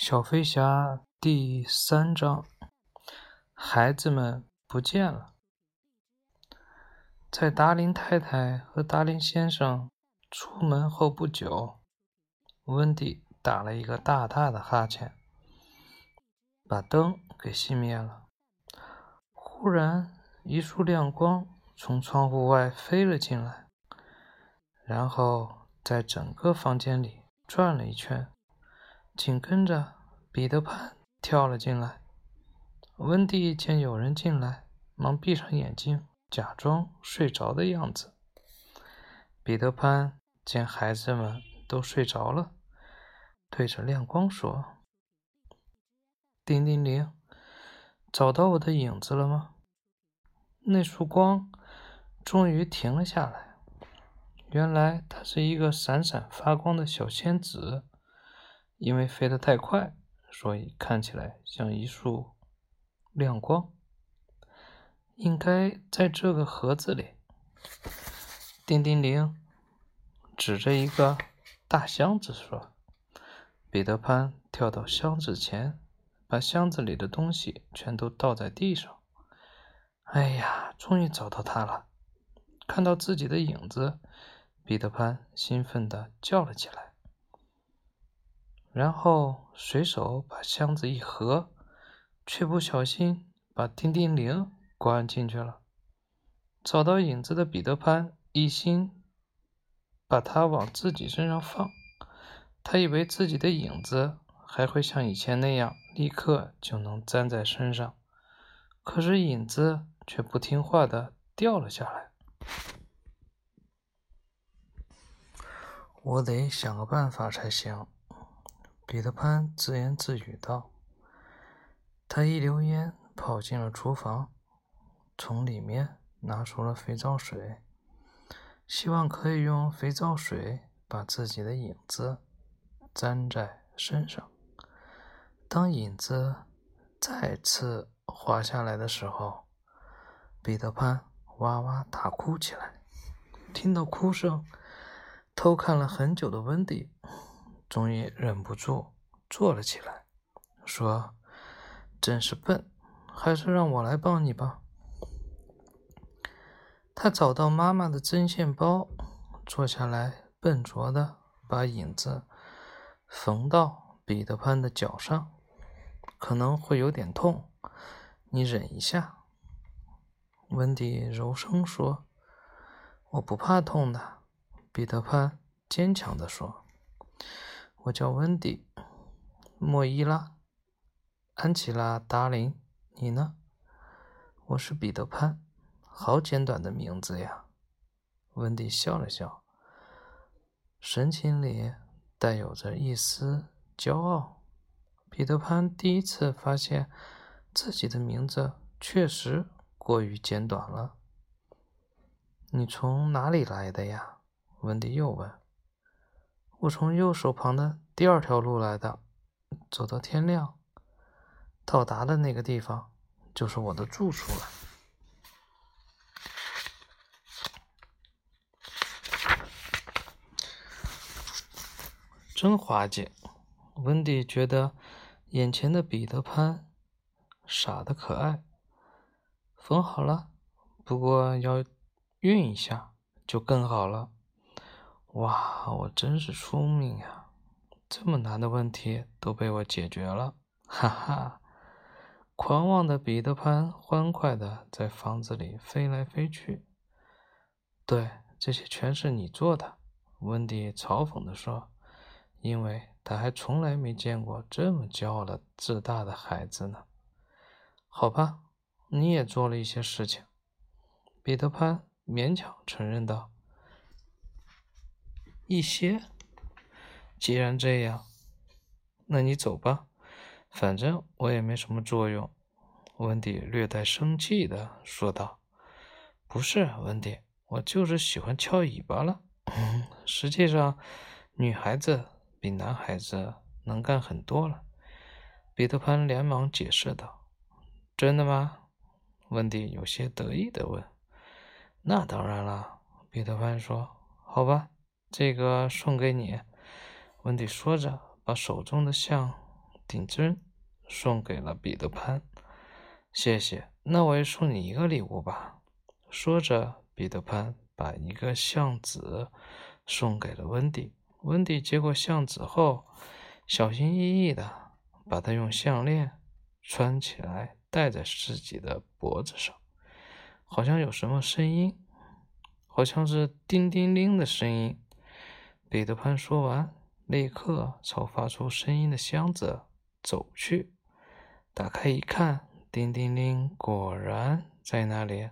小飞侠第三章，孩子们不见了。在达林太太和达林先生出门后不久，温蒂打了一个大大的哈欠，把灯给熄灭了。忽然，一束亮光从窗户外飞了进来，然后在整个房间里转了一圈。紧跟着，彼得潘跳了进来。温蒂见有人进来，忙闭上眼睛，假装睡着的样子。彼得潘见孩子们都睡着了，对着亮光说：“叮叮铃，找到我的影子了吗？”那束光终于停了下来。原来，它是一个闪闪发光的小仙子。因为飞得太快，所以看起来像一束亮光。应该在这个盒子里。叮叮铃，指着一个大箱子说：“彼得潘跳到箱子前，把箱子里的东西全都倒在地上。哎呀，终于找到它了！看到自己的影子，彼得潘兴奋地叫了起来。”然后随手把箱子一合，却不小心把叮叮铃关进去了。找到影子的彼得潘一心把它往自己身上放，他以为自己的影子还会像以前那样立刻就能粘在身上，可是影子却不听话的掉了下来。我得想个办法才行。彼得潘自言自语道：“他一溜烟跑进了厨房，从里面拿出了肥皂水，希望可以用肥皂水把自己的影子粘在身上。当影子再次滑下来的时候，彼得潘哇哇大哭起来。听到哭声，偷看了很久的温迪。”终于忍不住坐了起来，说：“真是笨，还是让我来帮你吧。”他找到妈妈的针线包，坐下来，笨拙的把影子缝到彼得潘的脚上。可能会有点痛，你忍一下。”温迪柔声说。“我不怕痛的。”彼得潘坚强地说。我叫温迪·莫伊拉·安琪拉·达林，你呢？我是彼得潘，好简短的名字呀。温迪笑了笑，神情里带有着一丝骄傲。彼得潘第一次发现自己的名字确实过于简短了。你从哪里来的呀？温迪又问。我从右手旁的第二条路来的，走到天亮，到达的那个地方就是我的住处了。真滑稽！温迪觉得眼前的彼得潘傻的可爱。缝好了，不过要熨一下就更好了。哇，我真是聪明呀！这么难的问题都被我解决了，哈哈！狂妄的彼得潘欢快的在房子里飞来飞去。对，这些全是你做的，温迪嘲讽地说，因为他还从来没见过这么骄傲的自大的孩子呢。好吧，你也做了一些事情，彼得潘勉强承认道。一些，既然这样，那你走吧，反正我也没什么作用。”温迪略带生气的说道。“不是，温迪，我就是喜欢翘尾巴了。实际上，女孩子比男孩子能干很多了。”彼得潘连忙解释道。“真的吗？”温迪有些得意的问。“那当然了。”彼得潘说。“好吧。”这个送给你，温迪说着，把手中的像顶针，送给了彼得潘。谢谢，那我也送你一个礼物吧。说着，彼得潘把一个橡子送给了温迪。温迪接过橡子后，小心翼翼的把它用项链穿起来，戴在自己的脖子上。好像有什么声音，好像是叮叮铃的声音。彼得潘说完，立刻朝发出声音的箱子走去。打开一看，叮叮铃果然在那里。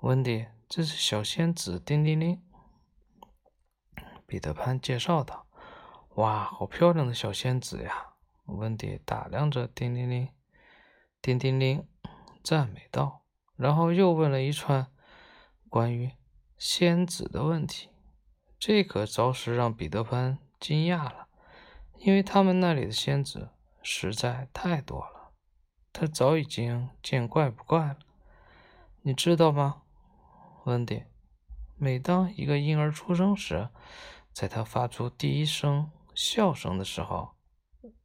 温迪，这是小仙子叮叮铃。彼得潘介绍道：“哇，好漂亮的小仙子呀！”温迪打量着叮叮铃，叮叮铃，赞美道，然后又问了一串关于仙子的问题。这可着实让彼得潘惊讶了，因为他们那里的仙子实在太多了，他早已经见怪不怪了。你知道吗，温迪？每当一个婴儿出生时，在他发出第一声笑声的时候，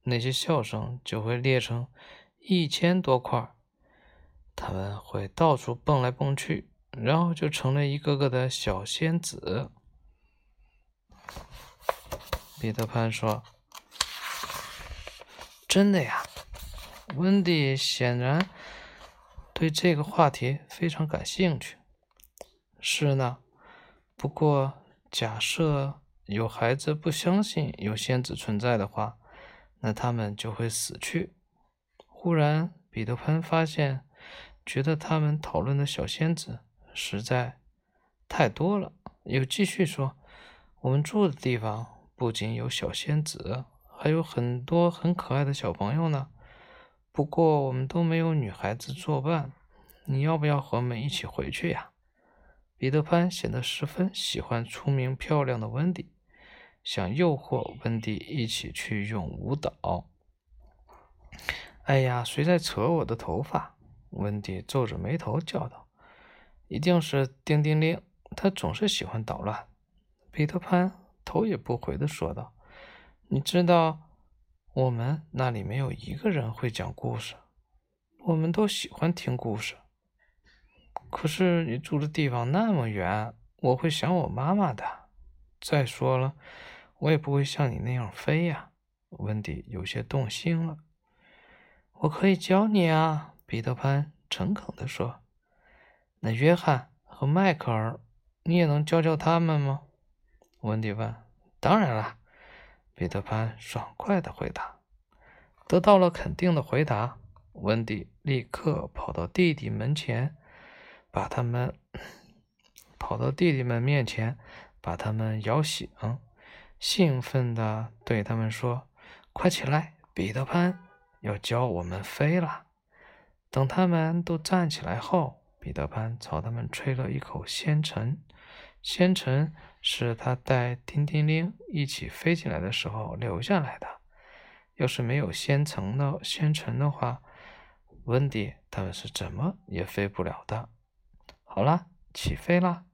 那些笑声就会裂成一千多块，他们会到处蹦来蹦去，然后就成了一个个的小仙子。彼得潘说：“真的呀。”温蒂显然对这个话题非常感兴趣。是呢，不过假设……有孩子不相信有仙子存在的话，那他们就会死去。忽然，彼得潘发现，觉得他们讨论的小仙子实在太多了。又继续说：“我们住的地方不仅有小仙子，还有很多很可爱的小朋友呢。不过，我们都没有女孩子作伴。你要不要和我们一起回去呀？”彼得潘显得十分喜欢聪明漂亮的温迪。想诱惑温迪一起去用舞蹈。哎呀，谁在扯我的头发？温迪皱着眉头叫道：“一定是叮叮铃，他总是喜欢捣乱。”彼得潘头也不回的说道：“你知道，我们那里没有一个人会讲故事，我们都喜欢听故事。可是你住的地方那么远，我会想我妈妈的。再说了。”我也不会像你那样飞呀，温迪有些动心了。我可以教你啊，彼得潘诚恳地说。那约翰和迈克尔，你也能教教他们吗？温迪问。当然啦，彼得潘爽快地回答。得到了肯定的回答，温迪立刻跑到弟弟门前，把他们跑到弟弟们面前，把他们摇醒。兴奋地对他们说：“快起来，彼得潘要教我们飞了。”等他们都站起来后，彼得潘朝他们吹了一口仙尘。仙尘是他带叮叮铃一起飞进来的时候留下来的。要是没有仙尘的仙尘的话，温迪他们是怎么也飞不了的。好了，起飞啦！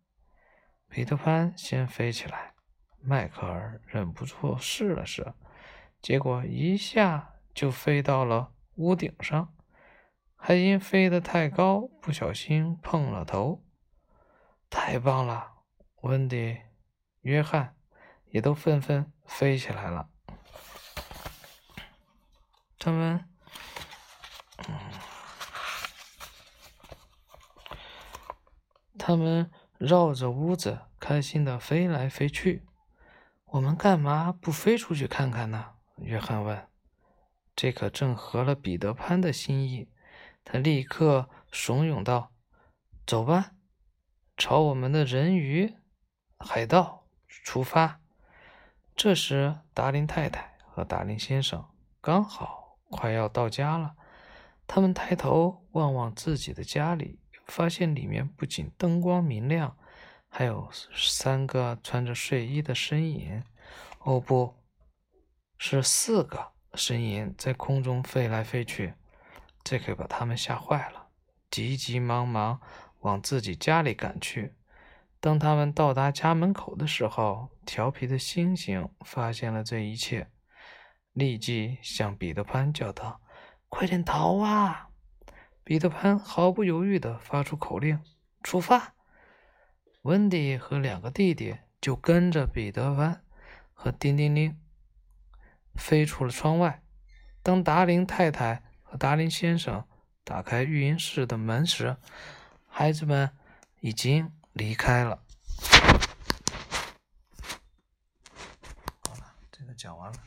彼得潘先飞起来。迈克尔忍不住试了试，结果一下就飞到了屋顶上，还因飞得太高，不小心碰了头。太棒了！温迪、约翰也都纷纷飞起来了。他们，他们绕着屋子开心的飞来飞去。我们干嘛不飞出去看看呢？约翰问。这可正合了彼得潘的心意。他立刻怂恿道：“走吧，朝我们的人鱼海盗出发。”这时，达林太太和达林先生刚好快要到家了。他们抬头望望自己的家里，发现里面不仅灯光明亮。还有三个穿着睡衣的身影，哦，不是四个身影在空中飞来飞去，这可把他们吓坏了，急急忙忙往自己家里赶去。当他们到达家门口的时候，调皮的猩猩发现了这一切，立即向彼得潘叫道：“快点逃啊！”彼得潘毫不犹豫地发出口令：“出发！”温迪和两个弟弟就跟着彼得潘和叮叮铃飞出了窗外。当达林太太和达林先生打开育婴室的门时，孩子们已经离开了。好了，这个讲完了。